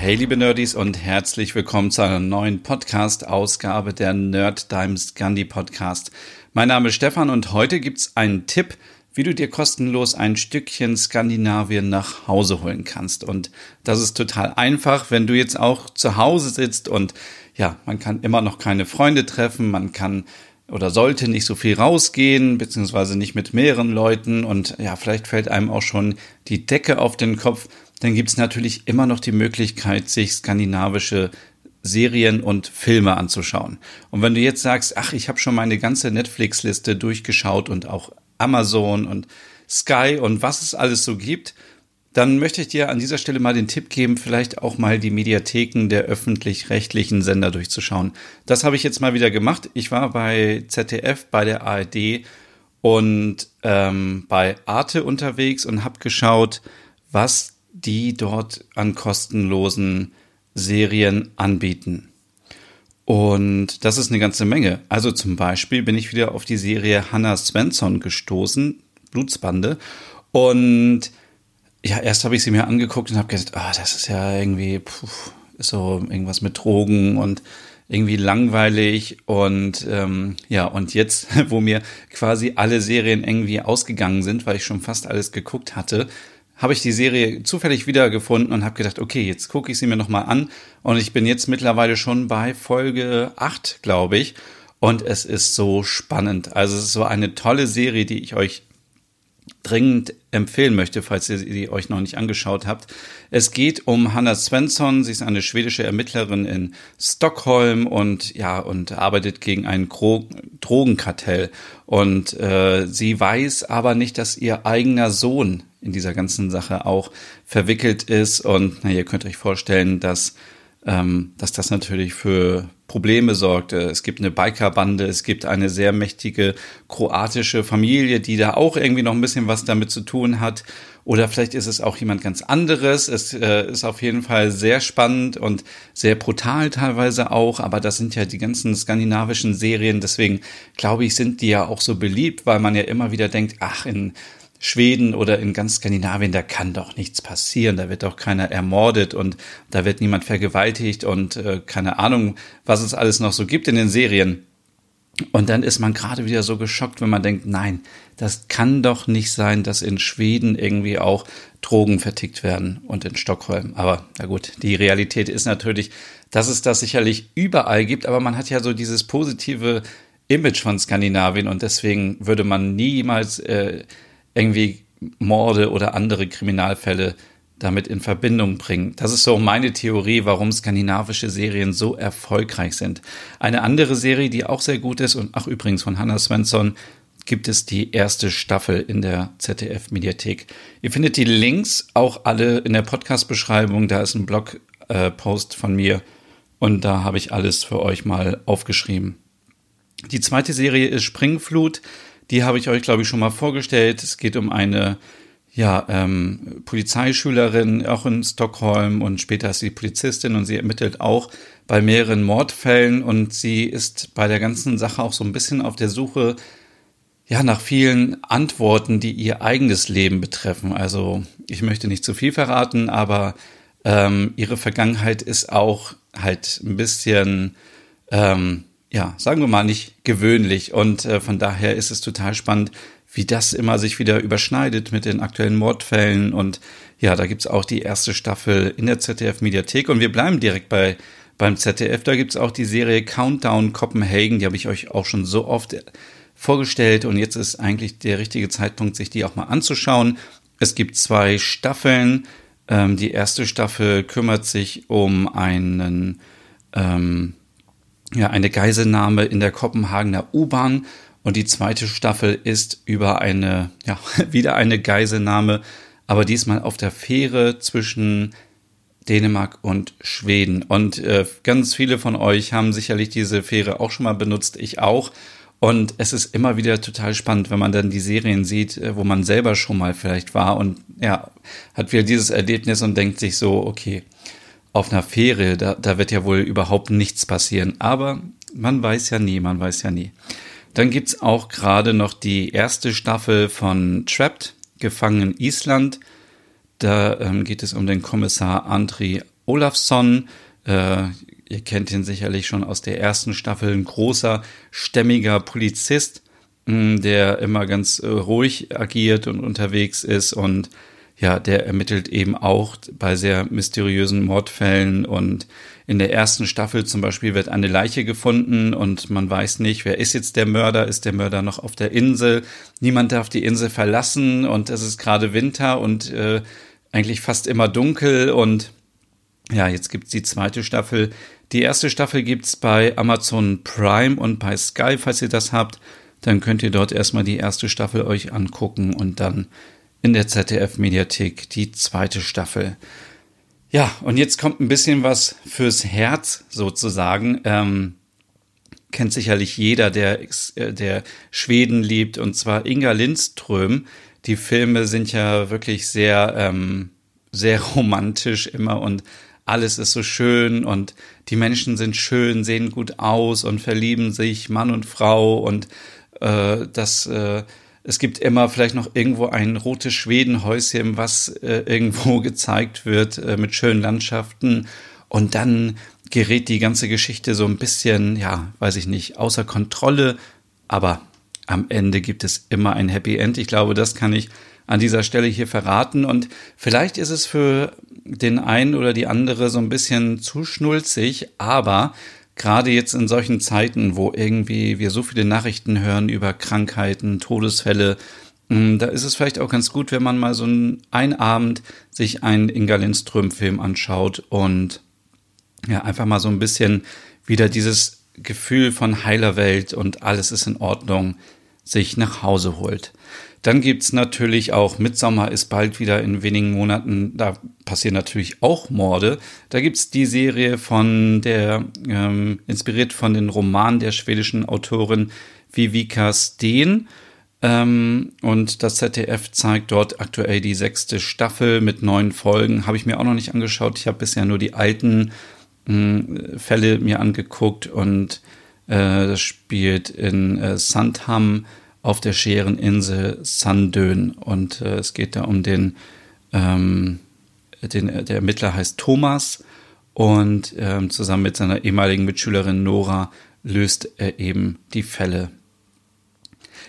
Hey liebe Nerdies und herzlich willkommen zu einer neuen Podcast-Ausgabe der Nerd Dimes Gandhi Podcast. Mein Name ist Stefan und heute gibt's einen Tipp, wie du dir kostenlos ein Stückchen Skandinavien nach Hause holen kannst. Und das ist total einfach, wenn du jetzt auch zu Hause sitzt und ja, man kann immer noch keine Freunde treffen, man kann oder sollte nicht so viel rausgehen, beziehungsweise nicht mit mehreren Leuten und ja, vielleicht fällt einem auch schon die Decke auf den Kopf dann gibt es natürlich immer noch die Möglichkeit, sich skandinavische Serien und Filme anzuschauen. Und wenn du jetzt sagst, ach, ich habe schon meine ganze Netflix-Liste durchgeschaut und auch Amazon und Sky und was es alles so gibt, dann möchte ich dir an dieser Stelle mal den Tipp geben, vielleicht auch mal die Mediatheken der öffentlich-rechtlichen Sender durchzuschauen. Das habe ich jetzt mal wieder gemacht. Ich war bei ZDF, bei der ARD und ähm, bei Arte unterwegs und habe geschaut, was die dort an kostenlosen Serien anbieten. Und das ist eine ganze Menge. Also zum Beispiel bin ich wieder auf die Serie Hannah Svensson gestoßen, Blutsbande. Und ja, erst habe ich sie mir angeguckt und habe gedacht, ah, das ist ja irgendwie puh, so irgendwas mit Drogen und irgendwie langweilig und ähm, ja, und jetzt, wo mir quasi alle Serien irgendwie ausgegangen sind, weil ich schon fast alles geguckt hatte, habe ich die Serie zufällig wiedergefunden und habe gedacht, okay, jetzt gucke ich sie mir nochmal an. Und ich bin jetzt mittlerweile schon bei Folge 8, glaube ich. Und es ist so spannend. Also es ist so eine tolle Serie, die ich euch dringend empfehlen möchte, falls ihr sie euch noch nicht angeschaut habt. Es geht um Hannah Svensson. Sie ist eine schwedische Ermittlerin in Stockholm und ja und arbeitet gegen ein Gro Drogenkartell. Und äh, sie weiß aber nicht, dass ihr eigener Sohn in dieser ganzen Sache auch verwickelt ist. Und na, ihr könnt euch vorstellen, dass, ähm, dass das natürlich für Probleme sorgt. Es gibt eine Bikerbande, es gibt eine sehr mächtige kroatische Familie, die da auch irgendwie noch ein bisschen was damit zu tun hat. Oder vielleicht ist es auch jemand ganz anderes. Es äh, ist auf jeden Fall sehr spannend und sehr brutal teilweise auch. Aber das sind ja die ganzen skandinavischen Serien. Deswegen glaube ich, sind die ja auch so beliebt, weil man ja immer wieder denkt, ach, in Schweden oder in ganz Skandinavien, da kann doch nichts passieren, da wird doch keiner ermordet und da wird niemand vergewaltigt und äh, keine Ahnung, was es alles noch so gibt in den Serien. Und dann ist man gerade wieder so geschockt, wenn man denkt, nein, das kann doch nicht sein, dass in Schweden irgendwie auch Drogen vertickt werden und in Stockholm. Aber na gut, die Realität ist natürlich, dass es das sicherlich überall gibt, aber man hat ja so dieses positive Image von Skandinavien und deswegen würde man niemals äh, irgendwie Morde oder andere Kriminalfälle damit in Verbindung bringen. Das ist so meine Theorie, warum skandinavische Serien so erfolgreich sind. Eine andere Serie, die auch sehr gut ist und ach übrigens von Hannah Svensson, gibt es die erste Staffel in der ZDF-Mediathek. Ihr findet die Links auch alle in der Podcast-Beschreibung. Da ist ein Blog-Post von mir und da habe ich alles für euch mal aufgeschrieben. Die zweite Serie ist Springflut. Die habe ich euch, glaube ich, schon mal vorgestellt. Es geht um eine ja, ähm, Polizeischülerin, auch in Stockholm und später ist sie Polizistin und sie ermittelt auch bei mehreren Mordfällen und sie ist bei der ganzen Sache auch so ein bisschen auf der Suche ja, nach vielen Antworten, die ihr eigenes Leben betreffen. Also ich möchte nicht zu viel verraten, aber ähm, ihre Vergangenheit ist auch halt ein bisschen ähm, ja, sagen wir mal, nicht gewöhnlich. Und äh, von daher ist es total spannend, wie das immer sich wieder überschneidet mit den aktuellen Mordfällen. Und ja, da gibt's auch die erste Staffel in der ZDF-Mediathek. Und wir bleiben direkt bei beim ZDF. Da gibt's auch die Serie Countdown Copenhagen. Die habe ich euch auch schon so oft vorgestellt. Und jetzt ist eigentlich der richtige Zeitpunkt, sich die auch mal anzuschauen. Es gibt zwei Staffeln. Ähm, die erste Staffel kümmert sich um einen ähm, ja, eine Geiselnahme in der Kopenhagener U-Bahn und die zweite Staffel ist über eine, ja, wieder eine Geiselnahme, aber diesmal auf der Fähre zwischen Dänemark und Schweden. Und äh, ganz viele von euch haben sicherlich diese Fähre auch schon mal benutzt, ich auch. Und es ist immer wieder total spannend, wenn man dann die Serien sieht, äh, wo man selber schon mal vielleicht war und ja, hat wieder dieses Erlebnis und denkt sich so, okay, auf einer Fähre, da, da wird ja wohl überhaupt nichts passieren. Aber man weiß ja nie, man weiß ja nie. Dann gibt's auch gerade noch die erste Staffel von Trapped, Gefangen Island. Da ähm, geht es um den Kommissar Andri Olafsson. Äh, ihr kennt ihn sicherlich schon aus der ersten Staffel. Ein großer, stämmiger Polizist, mh, hm, der immer ganz äh, ruhig agiert und unterwegs ist und ja, der ermittelt eben auch bei sehr mysteriösen Mordfällen und in der ersten Staffel zum Beispiel wird eine Leiche gefunden und man weiß nicht, wer ist jetzt der Mörder, ist der Mörder noch auf der Insel, niemand darf die Insel verlassen und es ist gerade Winter und äh, eigentlich fast immer dunkel und ja, jetzt gibt's die zweite Staffel. Die erste Staffel gibt's bei Amazon Prime und bei Sky, falls ihr das habt. Dann könnt ihr dort erstmal die erste Staffel euch angucken und dann in der ZDF-Mediathek die zweite Staffel. Ja, und jetzt kommt ein bisschen was fürs Herz sozusagen. Ähm, kennt sicherlich jeder, der, äh, der Schweden liebt, und zwar Inga Lindström. Die Filme sind ja wirklich sehr, ähm, sehr romantisch immer und alles ist so schön und die Menschen sind schön, sehen gut aus und verlieben sich, Mann und Frau und äh, das äh, es gibt immer vielleicht noch irgendwo ein rotes Schwedenhäuschen, was äh, irgendwo gezeigt wird äh, mit schönen Landschaften. Und dann gerät die ganze Geschichte so ein bisschen, ja, weiß ich nicht, außer Kontrolle. Aber am Ende gibt es immer ein Happy End. Ich glaube, das kann ich an dieser Stelle hier verraten. Und vielleicht ist es für den einen oder die andere so ein bisschen zu schnulzig, aber gerade jetzt in solchen Zeiten, wo irgendwie wir so viele Nachrichten hören über Krankheiten, Todesfälle, mm, da ist es vielleicht auch ganz gut, wenn man mal so einen, einen Abend sich einen Inga Lindström-Film anschaut und ja, einfach mal so ein bisschen wieder dieses Gefühl von heiler Welt und alles ist in Ordnung sich nach Hause holt. Dann gibt's natürlich auch Midsommer ist bald wieder in wenigen Monaten. Da passieren natürlich auch Morde. Da gibt's die Serie von der, ähm, inspiriert von den Romanen der schwedischen Autorin Vivika Steen. Ähm, und das ZDF zeigt dort aktuell die sechste Staffel mit neun Folgen. Habe ich mir auch noch nicht angeschaut. Ich habe bisher nur die alten mh, hm, Fälle mir angeguckt und äh, das spielt in äh, Sandham auf der Schereninsel Sandön. Und äh, es geht da um den, ähm, den, der Ermittler heißt Thomas und ähm, zusammen mit seiner ehemaligen Mitschülerin Nora löst er eben die Fälle.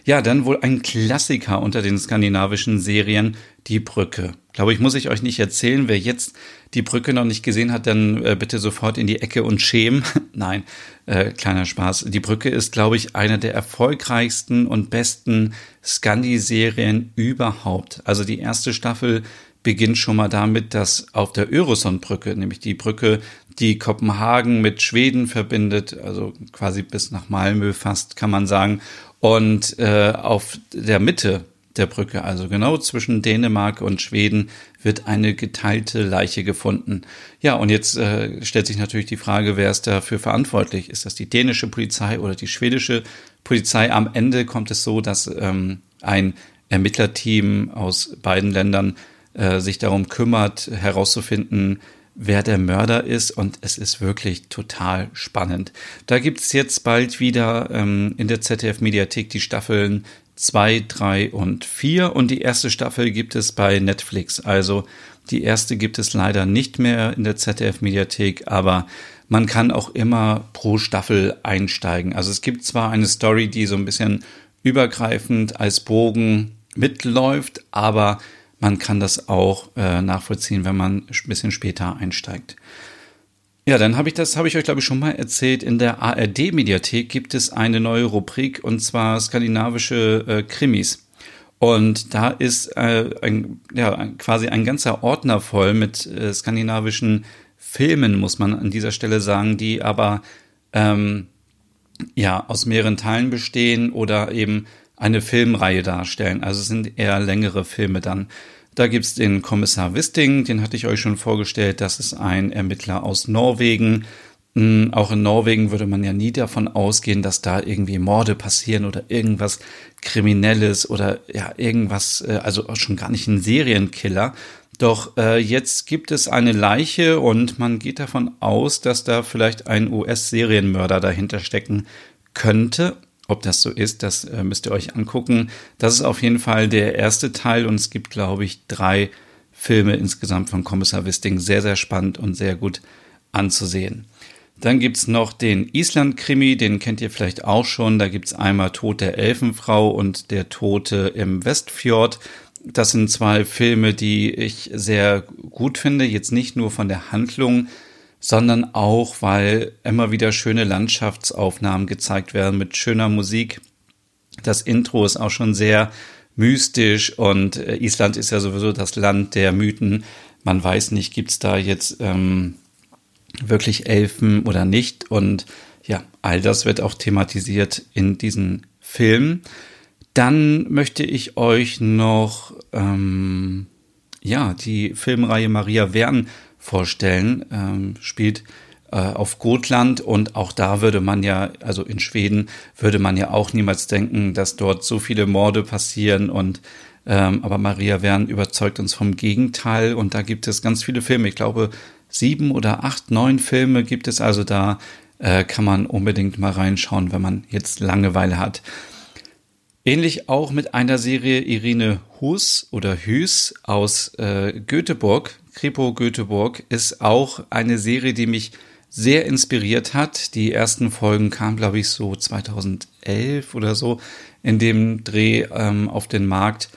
Ja, dann wohl ein Klassiker unter den skandinavischen Serien, Die Brücke. Glaube ich, muss ich euch nicht erzählen. Wer jetzt die Brücke noch nicht gesehen hat, dann äh, bitte sofort in die Ecke und schämen. Nein, äh, kleiner Spaß. Die Brücke ist, glaube ich, eine der erfolgreichsten und besten Scandi-Serien überhaupt. Also die erste Staffel beginnt schon mal damit, dass auf der Öresundbrücke, nämlich die Brücke, die Kopenhagen mit Schweden verbindet, also quasi bis nach Malmö fast, kann man sagen, und äh, auf der Mitte der Brücke, also genau zwischen Dänemark und Schweden, wird eine geteilte Leiche gefunden. Ja, und jetzt äh, stellt sich natürlich die Frage, wer ist dafür verantwortlich? Ist das die dänische Polizei oder die schwedische Polizei? Am Ende kommt es so, dass ähm, ein Ermittlerteam aus beiden Ländern äh, sich darum kümmert, herauszufinden, wer der Mörder ist und es ist wirklich total spannend. Da gibt's jetzt bald wieder ähm, in der ZDF-Mediathek die Staffeln 2, 3 und 4 und die erste Staffel gibt es bei Netflix. Also die erste gibt es leider nicht mehr in der ZDF-Mediathek, aber man kann auch immer pro Staffel einsteigen. Also es gibt zwar eine Story, die so ein bisschen übergreifend als Bogen mitläuft, aber man kann das auch äh, nachvollziehen, wenn man ein bisschen später einsteigt. Ja, dann habe ich das, habe ich euch glaube ich schon mal erzählt. In der ARD-Mediathek gibt es eine neue Rubrik und zwar skandinavische äh, Krimis. Und da ist äh, ein, ja, quasi ein ganzer Ordner voll mit äh, skandinavischen Filmen, muss man an dieser Stelle sagen, die aber ähm, ja aus mehreren Teilen bestehen oder eben eine Filmreihe darstellen. Also es sind eher längere Filme dann. Da gibt's den Kommissar Wisting, den hatte ich euch schon vorgestellt. Das ist ein Ermittler aus Norwegen. Hm, auch in Norwegen würde man ja nie davon ausgehen, dass da irgendwie Morde passieren oder irgendwas Kriminelles oder ja, irgendwas, äh, also schon gar nicht ein Serienkiller. Doch äh, jetzt gibt es eine Leiche und man geht davon aus, dass da vielleicht ein US-Serienmörder dahinter stecken könnte. Ob das so ist, das äh, müsst ihr euch angucken. Das ist auf jeden Fall der erste Teil und es gibt, glaube ich, drei Filme insgesamt von Kommissar Wisting. Sehr, sehr spannend und sehr gut anzusehen. Dann gibt's noch den Island-Krimi, den kennt ihr vielleicht auch schon. Da gibt's einmal Tod der Elfenfrau und der Tote im Westfjord. Das sind zwei Filme, die ich sehr gut finde. Jetzt nicht nur von der Handlung, sondern auch, weil immer wieder schöne Landschaftsaufnahmen gezeigt werden mit schöner Musik. Das Intro ist auch schon sehr mystisch und äh, Island ist ja sowieso das Land der Mythen. Man weiß nicht, gibt's da jetzt ähm, wirklich Elfen oder nicht. Und ja, all das wird auch thematisiert in diesen Film. Dann möchte ich euch noch ähm, ja die Filmreihe Maria Wern vorstellen. Ähm, spielt äh, auf Gotland und auch da würde man ja, also in Schweden, würde man ja auch niemals denken, dass dort so viele Morde passieren und ähm, aber Maria Wern überzeugt uns vom Gegenteil und da gibt es ganz viele Filme. Ich glaube, sieben oder acht, neun Filme gibt es also da. Äh, kann man unbedingt mal reinschauen, wenn man jetzt Langeweile hat. Ähnlich auch mit einer Serie Irene Hus oder Hüs aus äh, Göteborg, Kripo Göteborg, ist auch eine Serie, die mich sehr inspiriert hat. Die ersten Folgen kamen, glaube ich, so 2011 oder so in dem Dreh ähm, auf den Markt.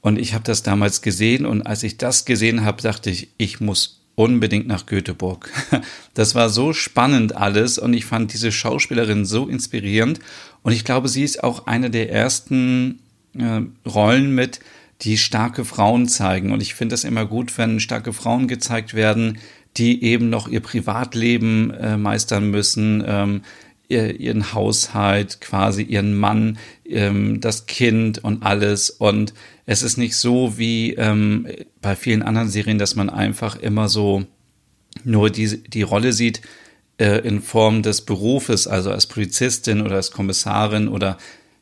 Und ich habe das damals gesehen und als ich das gesehen habe, dachte ich, ich muss unbedingt nach Göteborg. Das war so spannend alles und ich fand diese Schauspielerin so inspirierend und ich glaube, sie ist auch eine der ersten äh, Rollen mit, die starke Frauen zeigen. Und ich finde es immer gut, wenn starke Frauen gezeigt werden, die eben noch ihr Privatleben äh, meistern müssen, ähm, ihr, ihren Haushalt, quasi ihren Mann, ähm, das Kind und alles. Und es ist nicht so wie ähm, bei vielen anderen Serien, dass man einfach immer so nur die, die Rolle sieht, äh, in Form des Berufes, also als Polizistin oder als Kommissarin oder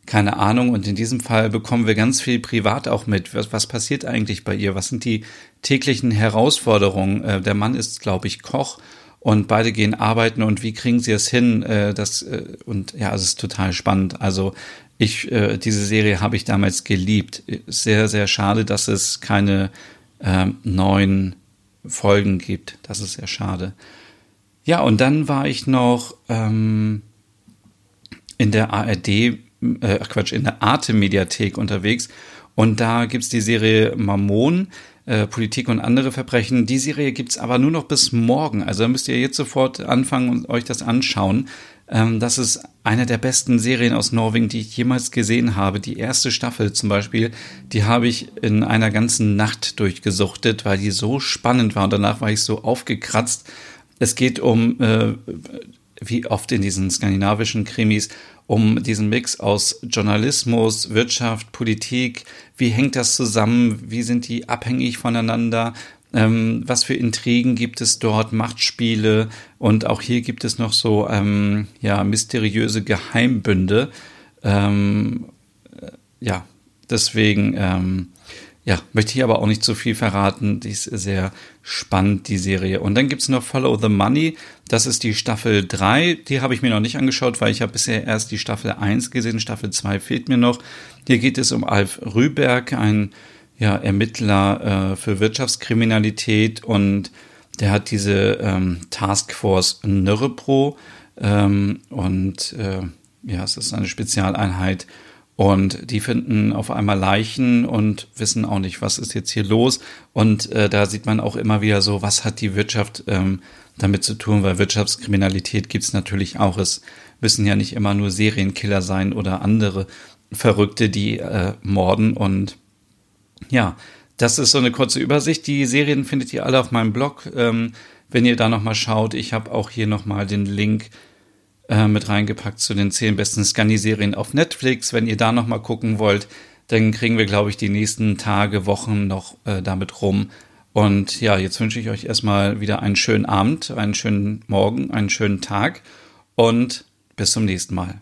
keine Ahnung. Und in diesem Fall bekommen wir ganz viel privat auch mit. Was, was passiert eigentlich bei ihr? Was sind die täglichen Herausforderungen? Äh, der Mann ist, glaube ich, Koch und beide gehen arbeiten und wie kriegen sie es hin? Äh, das, äh, und ja, es ist total spannend. Also ich, äh, diese Serie habe ich damals geliebt. Sehr, sehr schade, dass es keine äh, neuen Folgen gibt. Das ist sehr schade. Ja, und dann war ich noch ähm, in der ARD, äh, Quatsch, in der Arte-Mediathek unterwegs. Und da gibt's die Serie Mammon, äh, Politik und andere Verbrechen. Die Serie gibt's aber nur noch bis morgen. Also müsst ihr jetzt sofort anfangen und euch das anschauen. Ähm, das ist eine der besten Serien aus Norwegen, die ich jemals gesehen habe. Die erste Staffel zum Beispiel, die habe ich in einer ganzen Nacht durchgesuchtet, weil die so spannend war. Und danach war ich so aufgekratzt es geht um, äh, wie oft in diesen skandinavischen Krimis, um diesen Mix aus Journalismus, Wirtschaft, Politik. Wie hängt das zusammen? Wie sind die abhängig voneinander? Ähm, was für Intrigen gibt es dort? Machtspiele? Und auch hier gibt es noch so ähm, ja mysteriöse Geheimbünde. Ähm, äh, ja, deswegen ähm, ja, möchte ich aber auch nicht zu viel verraten. Die ist sehr spannend, die Serie. Und dann gibt's noch Follow the Money. Das ist die Staffel 3. Die habe ich mir noch nicht angeschaut, weil ich habe bisher erst die Staffel 1 gesehen. Staffel 2 fehlt mir noch. Hier geht es um Alf Rüberg, ein ja, Ermittler äh, für Wirtschaftskriminalität und der hat diese ähm, Taskforce Nörrepro ähm, und äh, ja, es ist eine Spezialeinheit und die finden auf einmal Leichen und wissen auch nicht, was ist jetzt hier los. Und äh, da sieht man auch immer wieder so, was hat die Wirtschaft ähm, damit zu tun, weil Wirtschaftskriminalität gibt's natürlich auch. Es müssen ja nicht immer nur Serienkiller sein oder andere Verrückte, die äh, morden. Und ja, das ist so eine kurze Übersicht. Die Serien findet ihr alle auf meinem Blog. Ähm, wenn ihr da nochmal schaut, ich habe auch hier nochmal den Link äh, mit reingepackt zu den zehn besten Scandi-Serien auf Netflix. Wenn ihr da nochmal gucken wollt, dann kriegen wir, glaube ich, die nächsten Tage, Wochen noch äh, damit rum. Und ja, jetzt wünsche ich euch erstmal wieder einen schönen Abend, einen schönen Morgen, einen schönen Tag und bis zum nächsten Mal.